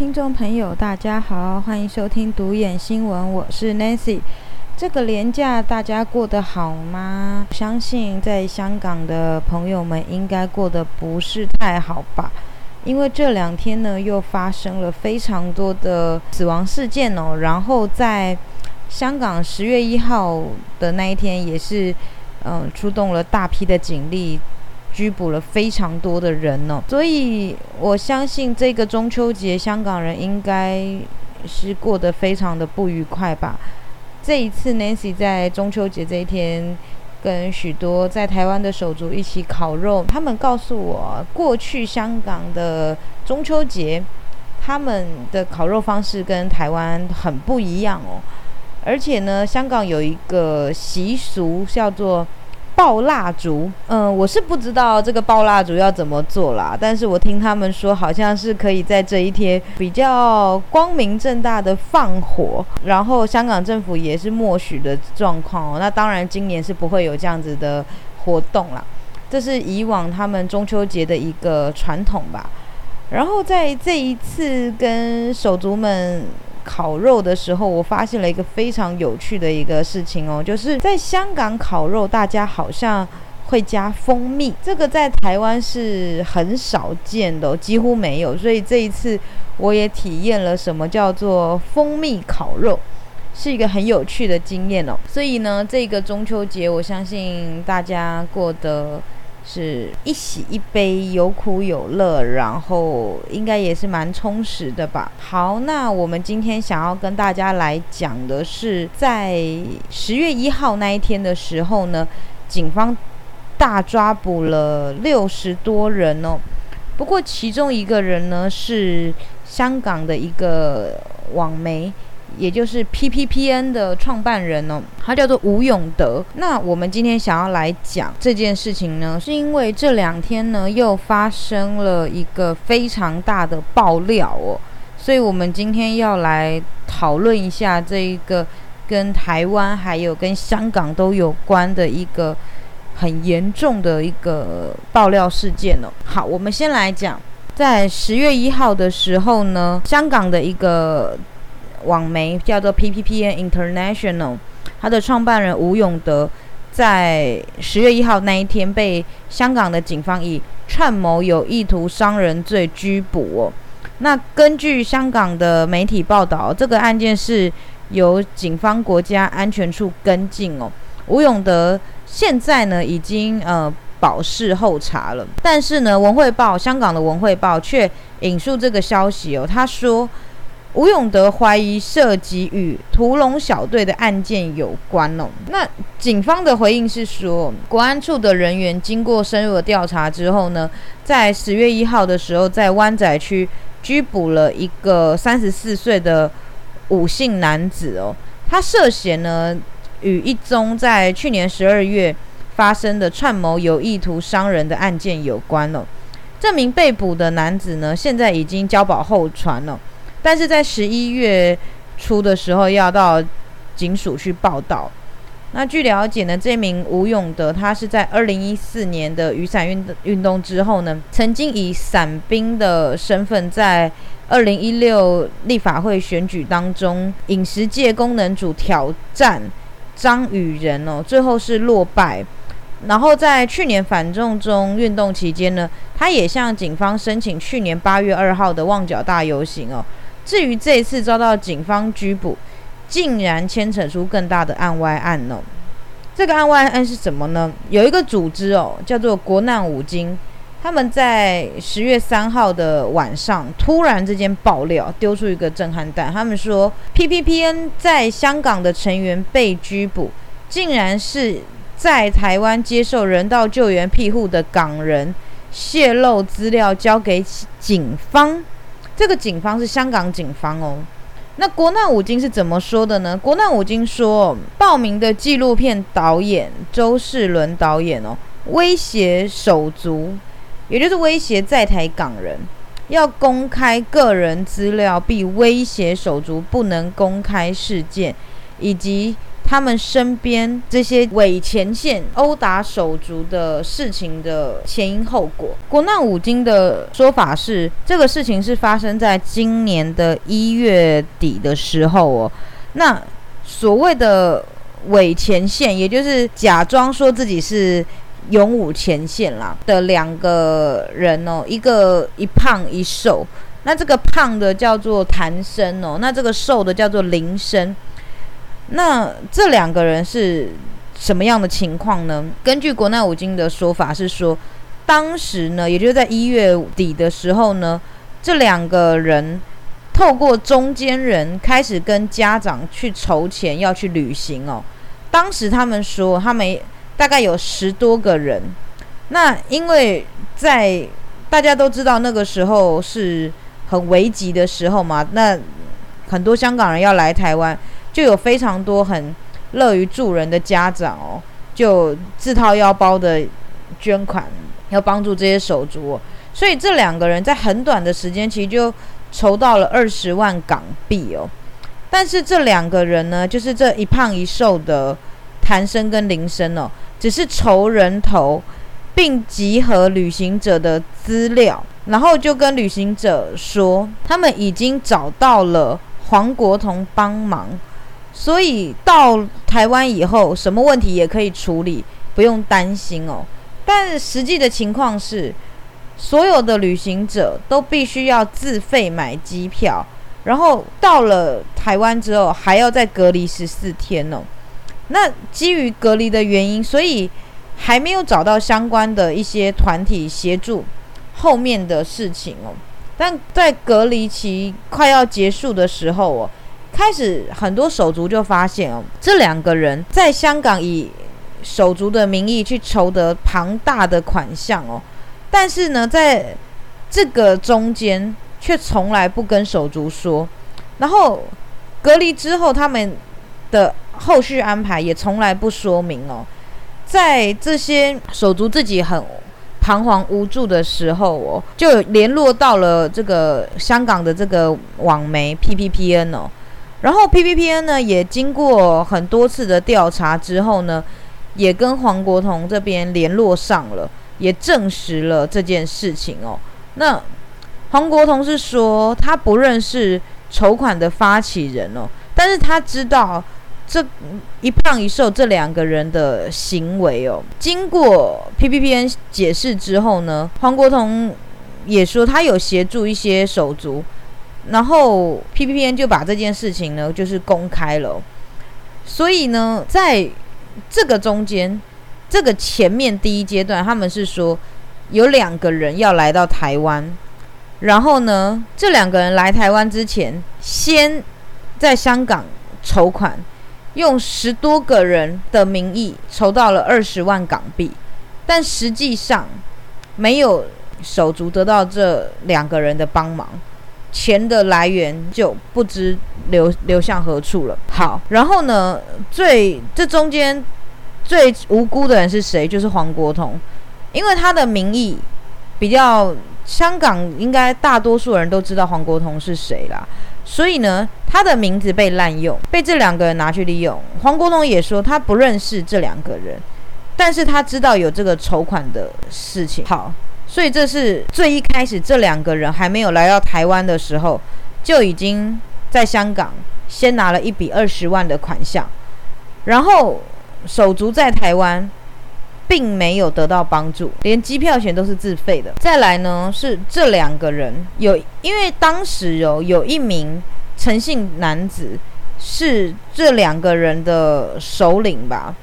听众朋友，大家好，欢迎收听独眼新闻，我是 Nancy。这个年假大家过得好吗？相信在香港的朋友们应该过得不是太好吧？因为这两天呢，又发生了非常多的死亡事件哦。然后在香港十月一号的那一天，也是嗯出动了大批的警力。拘捕了非常多的人呢，所以我相信这个中秋节，香港人应该是过得非常的不愉快吧。这一次，Nancy 在中秋节这一天跟许多在台湾的手足一起烤肉，他们告诉我，过去香港的中秋节，他们的烤肉方式跟台湾很不一样哦。而且呢，香港有一个习俗叫做。爆蜡烛，嗯，我是不知道这个爆蜡烛要怎么做啦，但是我听他们说，好像是可以在这一天比较光明正大的放火，然后香港政府也是默许的状况哦。那当然，今年是不会有这样子的活动啦，这是以往他们中秋节的一个传统吧。然后在这一次跟手足们。烤肉的时候，我发现了一个非常有趣的一个事情哦，就是在香港烤肉，大家好像会加蜂蜜，这个在台湾是很少见的，几乎没有。所以这一次我也体验了什么叫做蜂蜜烤肉，是一个很有趣的经验哦。所以呢，这个中秋节，我相信大家过得。是一喜一悲，有苦有乐，然后应该也是蛮充实的吧。好，那我们今天想要跟大家来讲的是，在十月一号那一天的时候呢，警方大抓捕了六十多人哦。不过其中一个人呢是香港的一个网媒。也就是 PPPN 的创办人哦，他叫做吴永德。那我们今天想要来讲这件事情呢，是因为这两天呢又发生了一个非常大的爆料哦，所以我们今天要来讨论一下这一个跟台湾还有跟香港都有关的一个很严重的一个爆料事件哦。好，我们先来讲，在十月一号的时候呢，香港的一个。网媒叫做 PPPN International，它的创办人吴永德在十月一号那一天被香港的警方以串谋有意图伤人罪拘捕哦。那根据香港的媒体报道，这个案件是由警方国家安全处跟进哦。吴永德现在呢已经呃保释候查了，但是呢文汇报香港的文汇报却引述这个消息哦，他说。吴永德怀疑涉及与屠龙小队的案件有关哦。那警方的回应是说，国安处的人员经过深入的调查之后呢，在十月一号的时候，在湾仔区拘捕了一个三十四岁的武姓男子哦。他涉嫌呢与一宗在去年十二月发生的串谋有意图伤人的案件有关哦。这名被捕的男子呢，现在已经交保候传了。但是在十一月初的时候，要到警署去报道。那据了解呢，这名吴永德，他是在二零一四年的雨伞运动运动之后呢，曾经以伞兵的身份，在二零一六立法会选举当中，饮食界功能组挑战张宇仁哦，最后是落败。然后在去年反重中运动期间呢，他也向警方申请去年八月二号的旺角大游行哦。至于这一次遭到警方拘捕，竟然牵扯出更大的案外案哦。这个案外案是什么呢？有一个组织哦，叫做国难五金，他们在十月三号的晚上突然之间爆料，丢出一个震撼弹。他们说，PPPN 在香港的成员被拘捕，竟然是在台湾接受人道救援庇护的港人泄露资料交给警方。这个警方是香港警方哦，那国难五金是怎么说的呢？国难五金说，报名的纪录片导演周世伦导演哦，威胁手足，也就是威胁在台港人，要公开个人资料，并威胁手足不能公开事件，以及他们身边这些伪前线殴打手足的事情的前因后果。国难五金的说法是，这个事情是发生在今年的一月底的时候哦。那所谓的伪前线，也就是假装说自己是勇武前线啦的两个人哦，一个一胖一瘦。那这个胖的叫做谭生哦，那这个瘦的叫做林生。那这两个人是什么样的情况呢？根据国内五金的说法是说，当时呢，也就是在一月底的时候呢，这两个人透过中间人开始跟家长去筹钱要去旅行哦。当时他们说，他们大概有十多个人。那因为在大家都知道那个时候是很危急的时候嘛，那很多香港人要来台湾。就有非常多很乐于助人的家长哦，就自掏腰包的捐款，要帮助这些手足。所以这两个人在很短的时间，其实就筹到了二十万港币哦。但是这两个人呢，就是这一胖一瘦的谭生跟林生哦，只是筹人头，并集合旅行者的资料，然后就跟旅行者说，他们已经找到了黄国同帮忙。所以到台湾以后，什么问题也可以处理，不用担心哦。但实际的情况是，所有的旅行者都必须要自费买机票，然后到了台湾之后还要再隔离十四天哦。那基于隔离的原因，所以还没有找到相关的一些团体协助后面的事情哦。但在隔离期快要结束的时候哦。开始很多手足就发现哦，这两个人在香港以手足的名义去筹得庞大的款项哦，但是呢，在这个中间却从来不跟手足说，然后隔离之后他们的后续安排也从来不说明哦，在这些手足自己很彷徨无助的时候哦，就联络到了这个香港的这个网媒 P P P N 哦。然后 P P P N 呢，也经过很多次的调查之后呢，也跟黄国同这边联络上了，也证实了这件事情哦。那黄国同是说他不认识筹款的发起人哦，但是他知道这一胖一瘦这两个人的行为哦。经过 P P P N 解释之后呢，黄国同也说他有协助一些手足。然后 P P P N 就把这件事情呢，就是公开了。所以呢，在这个中间，这个前面第一阶段，他们是说有两个人要来到台湾，然后呢，这两个人来台湾之前，先在香港筹款，用十多个人的名义筹到了二十万港币，但实际上没有手足得到这两个人的帮忙。钱的来源就不知流流向何处了。好，然后呢，最这中间最无辜的人是谁？就是黄国同，因为他的名义比较香港，应该大多数人都知道黄国同是谁啦。所以呢，他的名字被滥用，被这两个人拿去利用。黄国同也说他不认识这两个人，但是他知道有这个筹款的事情。好。所以这是最一开始，这两个人还没有来到台湾的时候，就已经在香港先拿了一笔二十万的款项，然后手足在台湾并没有得到帮助，连机票钱都是自费的。再来呢，是这两个人有，因为当时有有一名诚信男子是这两个人的首领吧，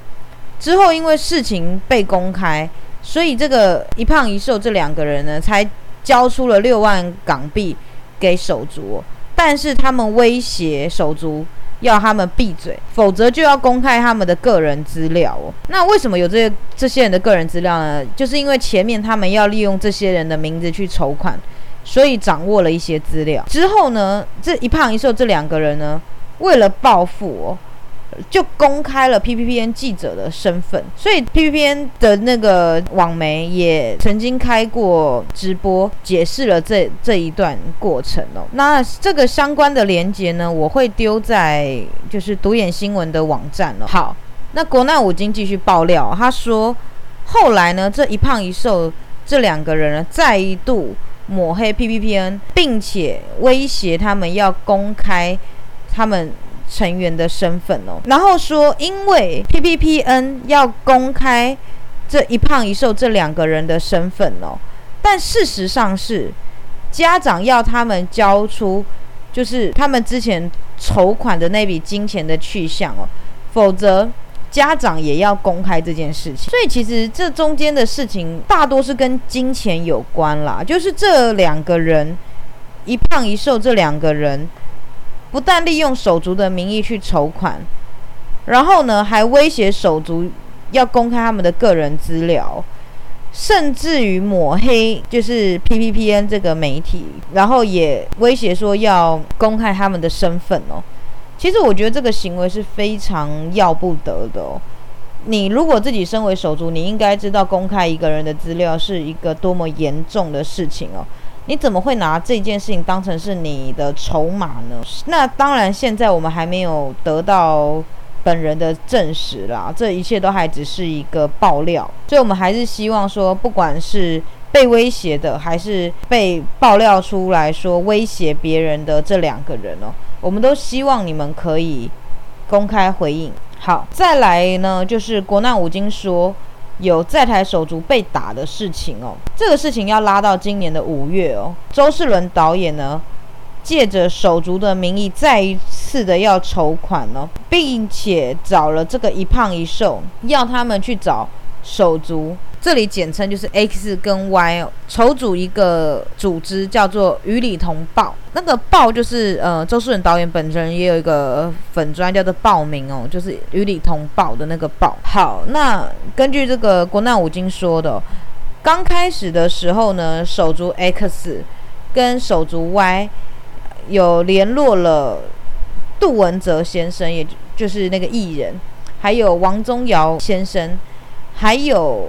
之后因为事情被公开。所以这个一胖一瘦这两个人呢，才交出了六万港币给手足，但是他们威胁手足要他们闭嘴，否则就要公开他们的个人资料哦。那为什么有这些这些人的个人资料呢？就是因为前面他们要利用这些人的名字去筹款，所以掌握了一些资料。之后呢，这一胖一瘦这两个人呢，为了报复哦，就公开了 PPPN 记者的身份，所以 PPPN 的那个网媒也曾经开过直播，解释了这这一段过程哦。那这个相关的连接呢，我会丢在就是独眼新闻的网站哦。好，那国难五金继续爆料，他说后来呢，这一胖一瘦这两个人呢，再一度抹黑 PPPN，并且威胁他们要公开他们。成员的身份哦，然后说，因为 PPPN 要公开这一胖一瘦这两个人的身份哦，但事实上是家长要他们交出，就是他们之前筹款的那笔金钱的去向哦，否则家长也要公开这件事情。所以其实这中间的事情大多是跟金钱有关啦，就是这两个人一胖一瘦这两个人。不但利用手足的名义去筹款，然后呢，还威胁手足要公开他们的个人资料，甚至于抹黑就是 PPPN 这个媒体，然后也威胁说要公开他们的身份哦。其实我觉得这个行为是非常要不得的哦。你如果自己身为手足，你应该知道公开一个人的资料是一个多么严重的事情哦。你怎么会拿这件事情当成是你的筹码呢？那当然，现在我们还没有得到本人的证实啦，这一切都还只是一个爆料，所以我们还是希望说，不管是被威胁的，还是被爆料出来说威胁别人的这两个人哦，我们都希望你们可以公开回应。好，再来呢，就是国难五金说。有在台手足被打的事情哦，这个事情要拉到今年的五月哦。周世伦导演呢，借着手足的名义，再一次的要筹款哦，并且找了这个一胖一瘦，要他们去找手足。这里简称就是 X 跟 Y，筹组一个组织叫做“与理同报”。那个“报”就是呃，周树人导演本人也有一个粉专叫做“报名”哦，就是“与理同报”的那个“报”。好，那根据这个国难五金说的，刚开始的时候呢，手足 X 跟手足 Y 有联络了杜文泽先生，也就是那个艺人，还有王宗尧先生，还有。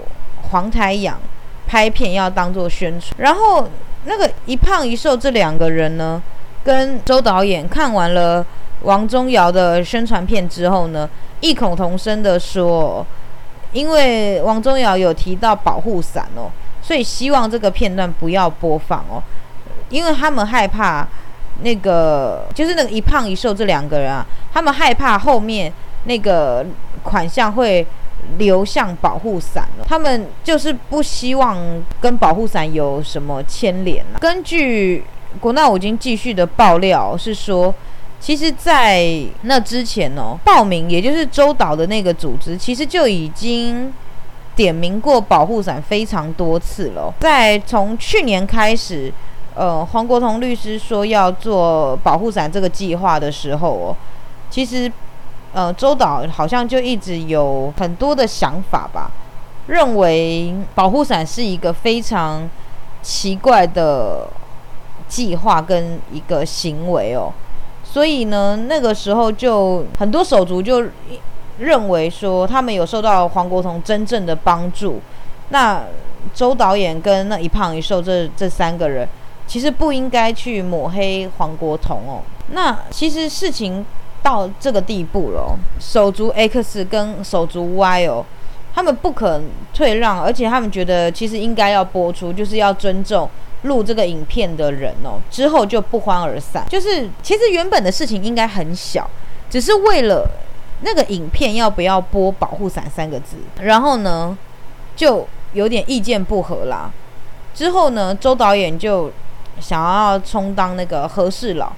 黄台仰拍片要当做宣传，然后那个一胖一瘦这两个人呢，跟周导演看完了王宗尧的宣传片之后呢，异口同声的说，因为王宗尧有提到保护伞哦，所以希望这个片段不要播放哦，因为他们害怕那个就是那个一胖一瘦这两个人啊，他们害怕后面那个款项会。流向保护伞了，他们就是不希望跟保护伞有什么牵连了。根据国内已经继续的爆料是说，其实，在那之前哦，报名也就是周岛的那个组织，其实就已经点名过保护伞非常多次了。在从去年开始，呃，黄国同律师说要做保护伞这个计划的时候哦，其实。呃，周导好像就一直有很多的想法吧，认为保护伞是一个非常奇怪的计划跟一个行为哦，所以呢，那个时候就很多手足就认为说，他们有受到黄国同真正的帮助，那周导演跟那一胖一瘦这这三个人，其实不应该去抹黑黄国同哦，那其实事情。到这个地步了，手足 X 跟手足 Y 哦，他们不肯退让，而且他们觉得其实应该要播出，就是要尊重录这个影片的人哦。之后就不欢而散，就是其实原本的事情应该很小，只是为了那个影片要不要播“保护伞”三个字，然后呢就有点意见不合啦。之后呢，周导演就想要充当那个和事佬，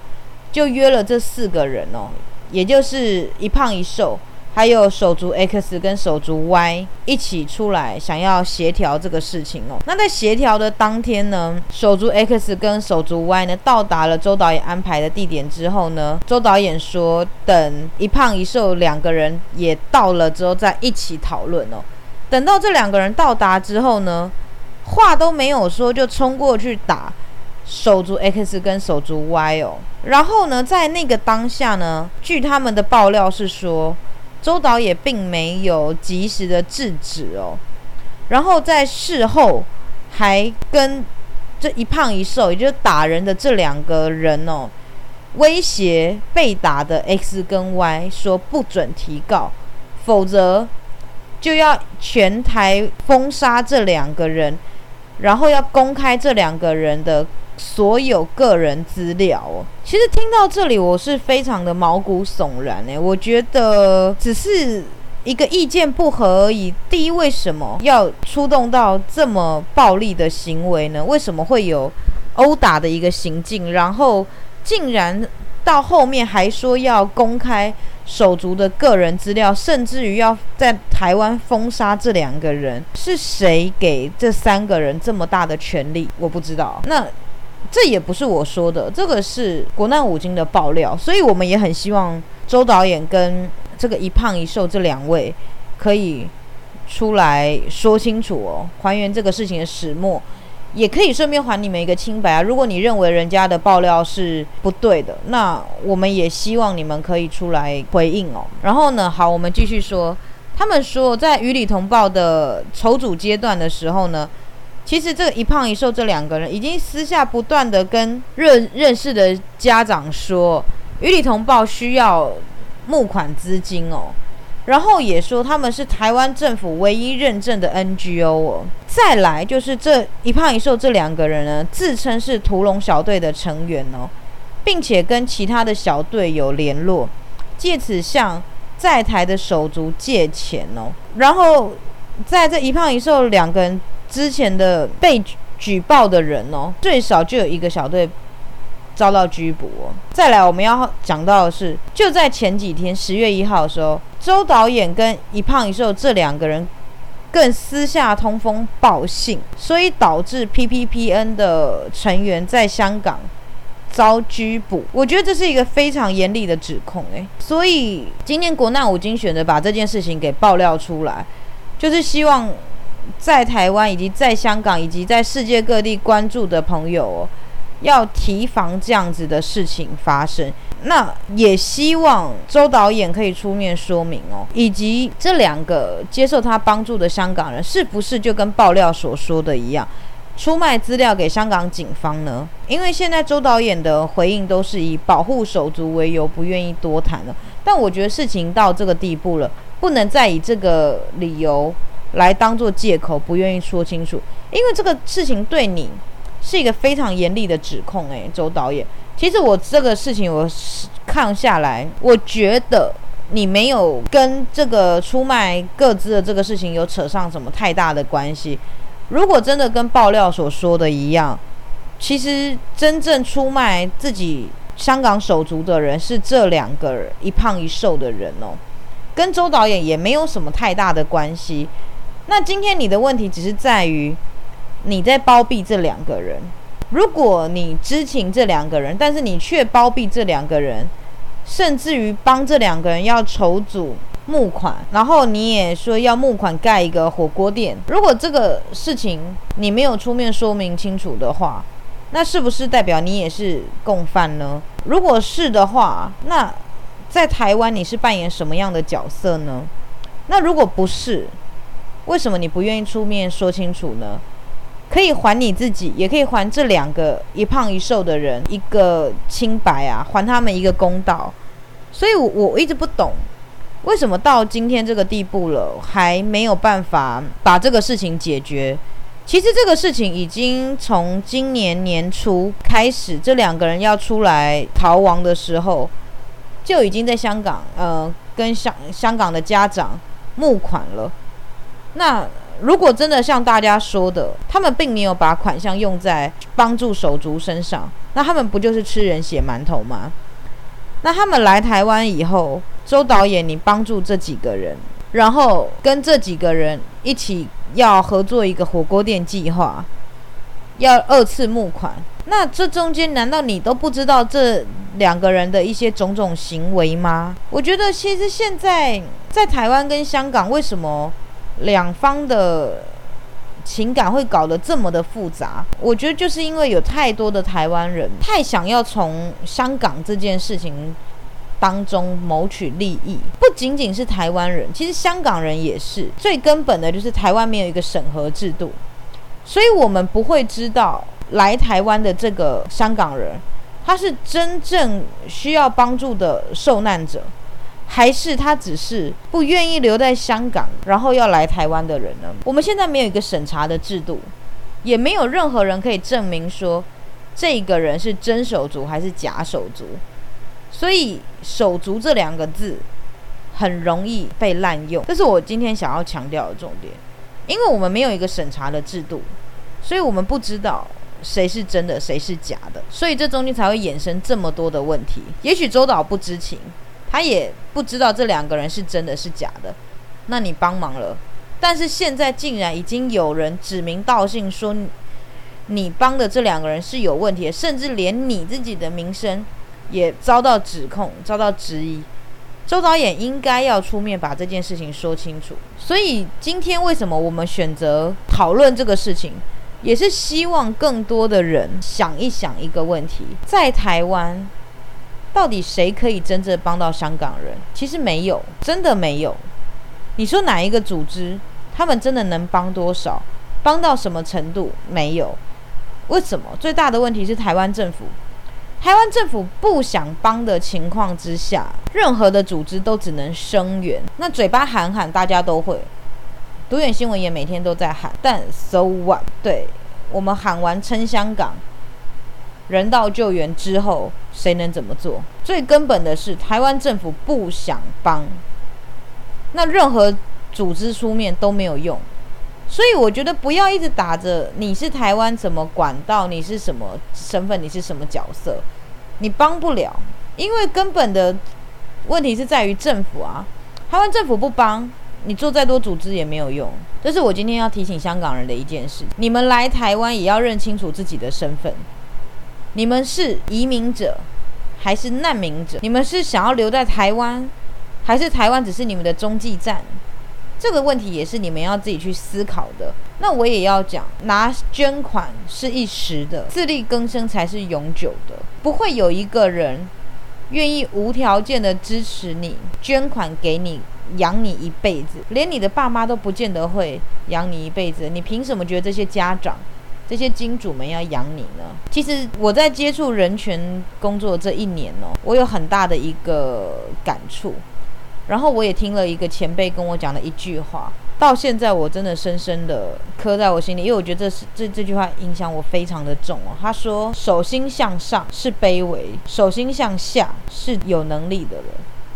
就约了这四个人哦。也就是一胖一瘦，还有手足 X 跟手足 Y 一起出来，想要协调这个事情哦。那在协调的当天呢，手足 X 跟手足 Y 呢到达了周导演安排的地点之后呢，周导演说等一胖一瘦两个人也到了之后再一起讨论哦。等到这两个人到达之后呢，话都没有说就冲过去打。手足 X 跟手足 Y 哦，然后呢，在那个当下呢，据他们的爆料是说，周导也并没有及时的制止哦，然后在事后还跟这一胖一瘦，也就是打人的这两个人哦，威胁被打的 X 跟 Y 说不准提告，否则就要全台封杀这两个人，然后要公开这两个人的。所有个人资料哦，其实听到这里我是非常的毛骨悚然诶，我觉得只是一个意见不合而已。第一，为什么要出动到这么暴力的行为呢？为什么会有殴打的一个行径？然后竟然到后面还说要公开手足的个人资料，甚至于要在台湾封杀这两个人，是谁给这三个人这么大的权利？我不知道。那。这也不是我说的，这个是国难五金的爆料，所以我们也很希望周导演跟这个一胖一瘦这两位可以出来说清楚哦，还原这个事情的始末，也可以顺便还你们一个清白啊。如果你认为人家的爆料是不对的，那我们也希望你们可以出来回应哦。然后呢，好，我们继续说，他们说在与李同报的筹组阶段的时候呢。其实这个一胖一瘦这两个人已经私下不断的跟认认识的家长说，与理同报需要募款资金哦，然后也说他们是台湾政府唯一认证的 NGO 哦。再来就是这一胖一瘦这两个人呢，自称是屠龙小队的成员哦，并且跟其他的小队有联络，借此向在台的手足借钱哦，然后在这一胖一瘦两个人。之前的被举报的人哦，最少就有一个小队遭到拘捕。再来，我们要讲到的是，就在前几天十月一号的时候，周导演跟一胖一瘦这两个人更私下通风报信，所以导致 PPPN 的成员在香港遭拘捕。我觉得这是一个非常严厉的指控诶。所以今天国难五金选择把这件事情给爆料出来，就是希望。在台湾以及在香港以及在世界各地关注的朋友哦，要提防这样子的事情发生。那也希望周导演可以出面说明哦，以及这两个接受他帮助的香港人是不是就跟爆料所说的一样，出卖资料给香港警方呢？因为现在周导演的回应都是以保护手足为由，不愿意多谈了。但我觉得事情到这个地步了，不能再以这个理由。来当做借口，不愿意说清楚，因为这个事情对你是一个非常严厉的指控。诶，周导演，其实我这个事情我看下来，我觉得你没有跟这个出卖各自的这个事情有扯上什么太大的关系。如果真的跟爆料所说的一样，其实真正出卖自己香港手足的人是这两个一胖一瘦的人哦，跟周导演也没有什么太大的关系。那今天你的问题只是在于你在包庇这两个人。如果你知情这两个人，但是你却包庇这两个人，甚至于帮这两个人要筹组募款，然后你也说要募款盖一个火锅店。如果这个事情你没有出面说明清楚的话，那是不是代表你也是共犯呢？如果是的话，那在台湾你是扮演什么样的角色呢？那如果不是？为什么你不愿意出面说清楚呢？可以还你自己，也可以还这两个一胖一瘦的人一个清白啊，还他们一个公道。所以，我我一直不懂，为什么到今天这个地步了，还没有办法把这个事情解决。其实这个事情已经从今年年初开始，这两个人要出来逃亡的时候，就已经在香港，呃，跟香香港的家长募款了。那如果真的像大家说的，他们并没有把款项用在帮助手足身上，那他们不就是吃人血馒头吗？那他们来台湾以后，周导演，你帮助这几个人，然后跟这几个人一起要合作一个火锅店计划，要二次募款，那这中间难道你都不知道这两个人的一些种种行为吗？我觉得其实现在在台湾跟香港，为什么？两方的情感会搞得这么的复杂，我觉得就是因为有太多的台湾人太想要从香港这件事情当中谋取利益，不仅仅是台湾人，其实香港人也是。最根本的就是台湾没有一个审核制度，所以我们不会知道来台湾的这个香港人，他是真正需要帮助的受难者，还是他只是不愿意留在香港，然后要来台湾的人呢？我们现在没有一个审查的制度，也没有任何人可以证明说。这个人是真手足还是假手足？所以“手足”这两个字很容易被滥用，这是我今天想要强调的重点。因为我们没有一个审查的制度，所以我们不知道谁是真的，谁是假的，所以这中间才会衍生这么多的问题。也许周导不知情，他也不知道这两个人是真的是假的，那你帮忙了。但是现在竟然已经有人指名道姓说。你帮的这两个人是有问题的，甚至连你自己的名声也遭到指控、遭到质疑。周导演应该要出面把这件事情说清楚。所以今天为什么我们选择讨论这个事情，也是希望更多的人想一想一个问题：在台湾，到底谁可以真正帮到香港人？其实没有，真的没有。你说哪一个组织，他们真的能帮多少？帮到什么程度？没有。为什么最大的问题是台湾政府？台湾政府不想帮的情况之下，任何的组织都只能声援。那嘴巴喊喊，大家都会。独眼新闻也每天都在喊，但 so what？对我们喊完撑香港人道救援之后，谁能怎么做？最根本的是台湾政府不想帮，那任何组织出面都没有用。所以我觉得不要一直打着你是台湾怎么管道，你是什么身份，你是什么角色，你帮不了，因为根本的问题是在于政府啊，台湾政府不帮你做再多组织也没有用。这是我今天要提醒香港人的一件事：你们来台湾也要认清楚自己的身份，你们是移民者还是难民者？你们是想要留在台湾，还是台湾只是你们的中继站？这个问题也是你们要自己去思考的。那我也要讲，拿捐款是一时的，自力更生才是永久的。不会有一个人愿意无条件的支持你，捐款给你，养你一辈子。连你的爸妈都不见得会养你一辈子，你凭什么觉得这些家长、这些金主们要养你呢？其实我在接触人权工作这一年哦，我有很大的一个感触。然后我也听了一个前辈跟我讲的一句话，到现在我真的深深的刻在我心里，因为我觉得这是这这句话影响我非常的重哦。他说：“手心向上是卑微，手心向下是有能力的人。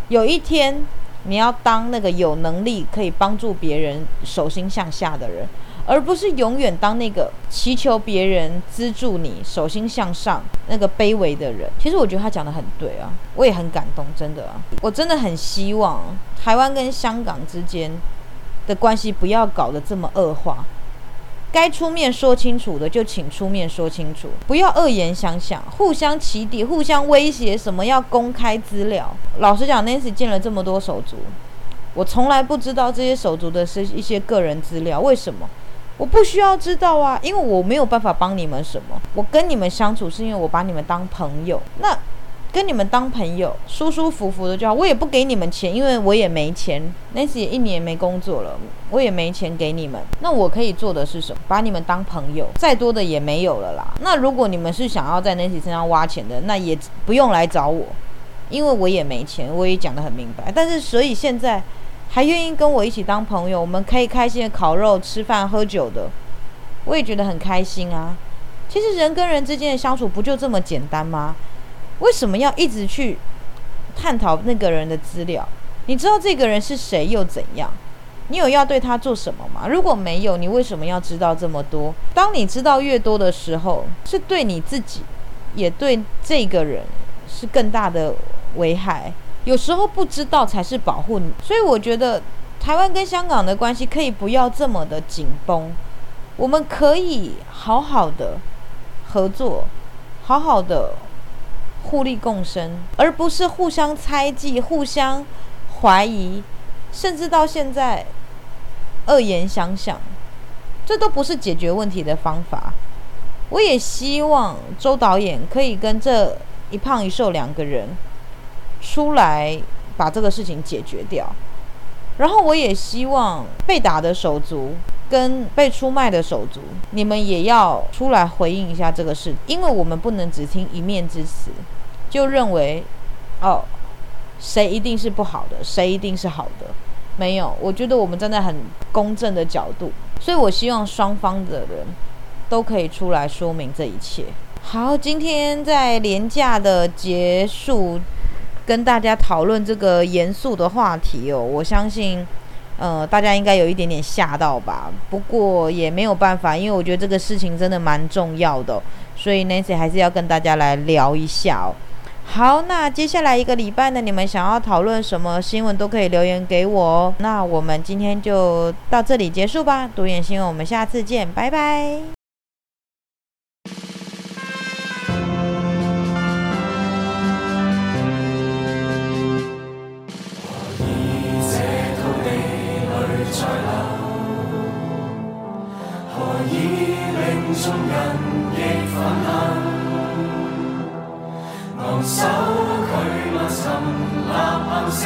有一天你要当那个有能力可以帮助别人手心向下的人。”而不是永远当那个祈求别人资助你、手心向上那个卑微的人。其实我觉得他讲的很对啊，我也很感动，真的啊，我真的很希望台湾跟香港之间的关系不要搞得这么恶化。该出面说清楚的就请出面说清楚，不要恶言相向、互相起底、互相威胁，什么要公开资料。老实讲，Nancy 见了这么多手足，我从来不知道这些手足的是一些个人资料，为什么？我不需要知道啊，因为我没有办法帮你们什么。我跟你们相处是因为我把你们当朋友，那跟你们当朋友，舒舒服服的就好。我也不给你们钱，因为我也没钱。Nancy 一年没工作了，我也没钱给你们。那我可以做的是什么？把你们当朋友，再多的也没有了啦。那如果你们是想要在 Nancy 身上挖钱的，那也不用来找我，因为我也没钱，我也讲得很明白。但是所以现在。还愿意跟我一起当朋友，我们可以开心的烤肉、吃饭、喝酒的，我也觉得很开心啊。其实人跟人之间的相处不就这么简单吗？为什么要一直去探讨那个人的资料？你知道这个人是谁又怎样？你有要对他做什么吗？如果没有，你为什么要知道这么多？当你知道越多的时候，是对你自己，也对这个人是更大的危害。有时候不知道才是保护你，所以我觉得台湾跟香港的关系可以不要这么的紧绷，我们可以好好的合作，好好的互利共生，而不是互相猜忌、互相怀疑，甚至到现在恶言相向，这都不是解决问题的方法。我也希望周导演可以跟这一胖一瘦两个人。出来把这个事情解决掉。然后我也希望被打的手足跟被出卖的手足，你们也要出来回应一下这个事，因为我们不能只听一面之词，就认为哦，谁一定是不好的，谁一定是好的。没有，我觉得我们站在很公正的角度，所以我希望双方的人都可以出来说明这一切。好，今天在廉价的结束。跟大家讨论这个严肃的话题哦，我相信，呃，大家应该有一点点吓到吧。不过也没有办法，因为我觉得这个事情真的蛮重要的，所以 Nancy 还是要跟大家来聊一下哦。好，那接下来一个礼拜呢，你们想要讨论什么新闻都可以留言给我哦。那我们今天就到这里结束吧，独眼新闻，我们下次见，拜拜。众人亦愤恨，昂首拒万沉，呐喊声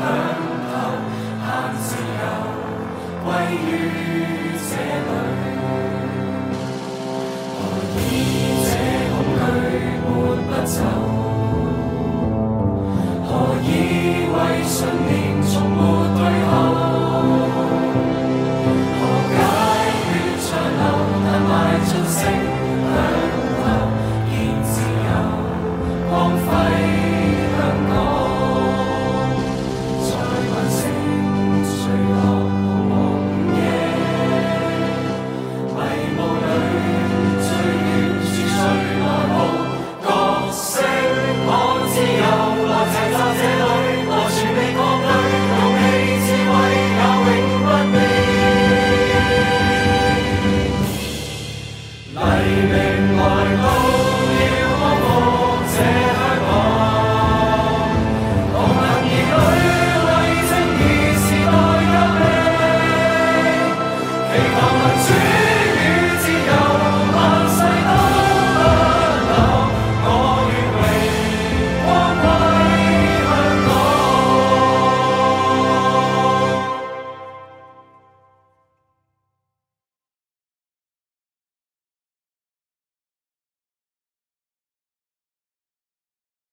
响透，限自由归于这里。何以这恐惧抹不走？何以为信念